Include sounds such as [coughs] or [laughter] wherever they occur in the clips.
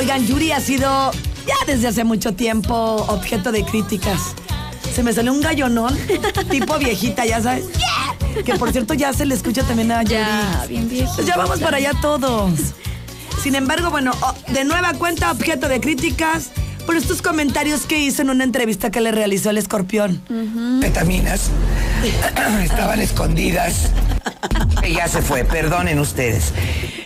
Oigan, Yuri ha sido ya desde hace mucho tiempo objeto de críticas. Se me salió un gallonón, [laughs] tipo viejita, ya sabes. Que por cierto ya se le escucha también a Yuri. Ya, bien viejita. Pues ya vamos para allá todos. [laughs] Sin embargo, bueno, de nueva cuenta, objeto de críticas por estos comentarios que hizo en una entrevista que le realizó el escorpión. Metaminas [coughs] estaban escondidas. [laughs] Y ya se fue, perdonen ustedes.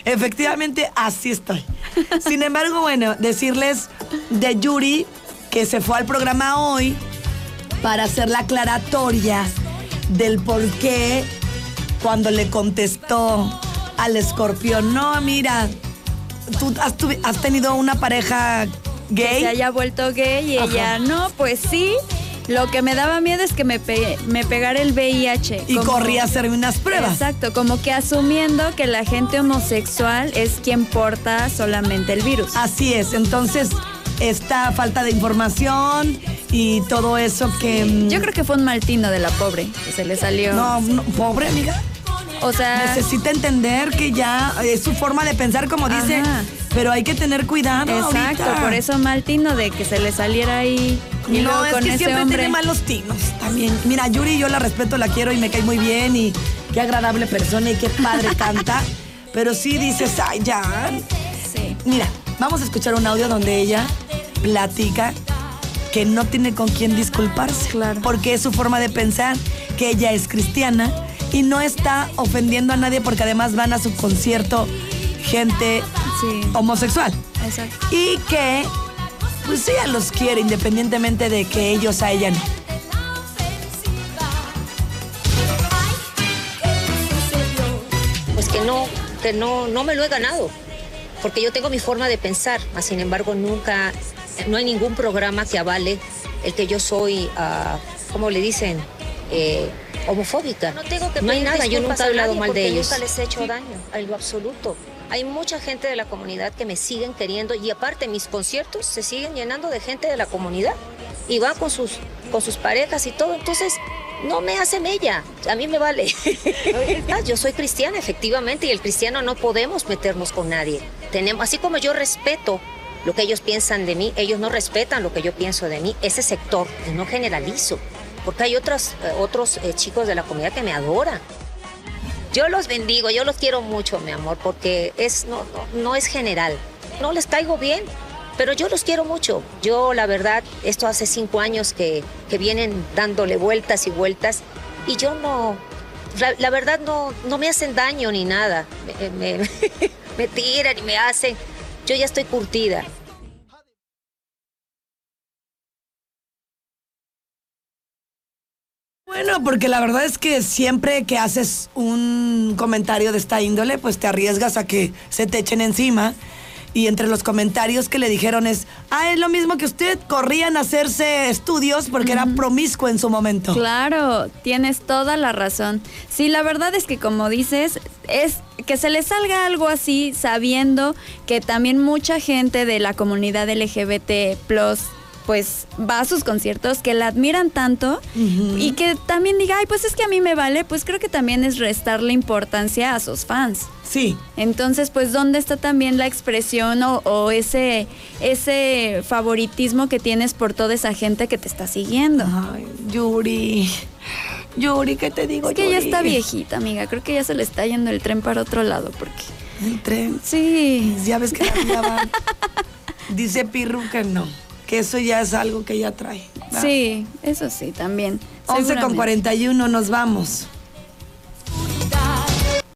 Efectivamente, así estoy. [laughs] Sin embargo, bueno, decirles de Yuri que se fue al programa hoy para hacer la aclaratoria del por qué cuando le contestó al escorpión, no, mira, tú has, tenido una pareja Que se gay. haya vuelto gay y Ajá. ella, no, pues sí. Lo que me daba miedo es que me, pe- me pegara el VIH. Y como- corría a hacerme unas pruebas. Exacto, como que asumiendo que la gente homosexual es quien porta solamente el virus. Así es, entonces esta falta de información y todo eso que... mm, Yo creo que fue un mal tino de la pobre, que se le salió. No, no, pobre amiga. o sea, Necesita entender que ya es su forma de pensar, como dice, Ajá. Pero hay que tener cuidado. exacto, ahorita. por eso mal tino de que se le saliera ahí. Y no, luego es con que ese siempre hombre. tiene malos tinos también. Mira, Yuri yo la respeto, la quiero y me cae muy bien y qué agradable persona y qué padre [laughs] canta. Pero sí dices, ay, ya. Sí. Mira, vamos a escuchar un audio donde ella platica que no tiene con quién disculparse. Claro. Porque es su forma de pensar, que ella es cristiana y no está ofendiendo a nadie porque además van a su concierto gente Sí. homosexual. Exacto. Y que, pues ella los quiere independientemente de que ellos a ella no. pues que no, que no, no me lo he ganado, porque yo tengo mi forma de pensar, mas sin embargo nunca, no hay ningún programa que avale el que yo soy, ah, ¿cómo le dicen? Eh, homofóbica. No, tengo que no hay nada, yo nunca he hablado mal de ellos. nunca les he hecho daño, en lo absoluto. Hay mucha gente de la comunidad que me siguen queriendo y aparte mis conciertos se siguen llenando de gente de la comunidad y va con sus, con sus parejas y todo. Entonces, no me hace mella, a mí me vale. [laughs] Ah, yo soy cristiana, efectivamente, y el cristiano no podemos meternos con nadie. Tenemos, así como yo respeto lo que ellos piensan de mí, ellos no respetan lo que yo pienso de mí, ese sector, no generalizo, porque hay otros, eh, otros eh, chicos de la comunidad que me adoran. Yo los bendigo, yo los quiero mucho, mi amor, porque es, no, no, no es general. No les caigo bien, pero yo los quiero mucho. Yo, la verdad, esto hace cinco años que, que vienen dándole vueltas y vueltas y yo no, la, verdad no, no me hacen daño ni nada. Me- me [laughs] tiran y me hacen. Yo ya estoy curtida. Bueno, porque la verdad es que siempre que haces un comentario de esta índole, pues te arriesgas a que se te echen encima. Y entre los comentarios que le dijeron es, ah, es lo mismo que usted, corrían a hacerse estudios porque era promiscuo en su momento. Claro, tienes toda la razón. Sí, la verdad es que como dices, es que se le salga algo así sabiendo que también mucha gente de la comunidad LGBT pues va a sus conciertos, que la admiran tanto y que también diga, ay, pues es que a mí me vale, pues creo que también es restarle importancia a sus fans. Sí. Entonces, pues, ¿dónde está también la expresión o, o ese, ese favoritismo que tienes por toda esa gente que te está siguiendo? Ay, Yuri. Yuri, ¿qué te digo? Es que ya está viejita, amiga. Creo que ya se le está yendo el tren para otro lado, porque. El tren. Sí. Ya ves que la vida va. Dice Pirru que no, que eso ya es algo que ya trae. ¿verdad? Sí, eso sí, también. 11 con seguramente. 41 nos vamos.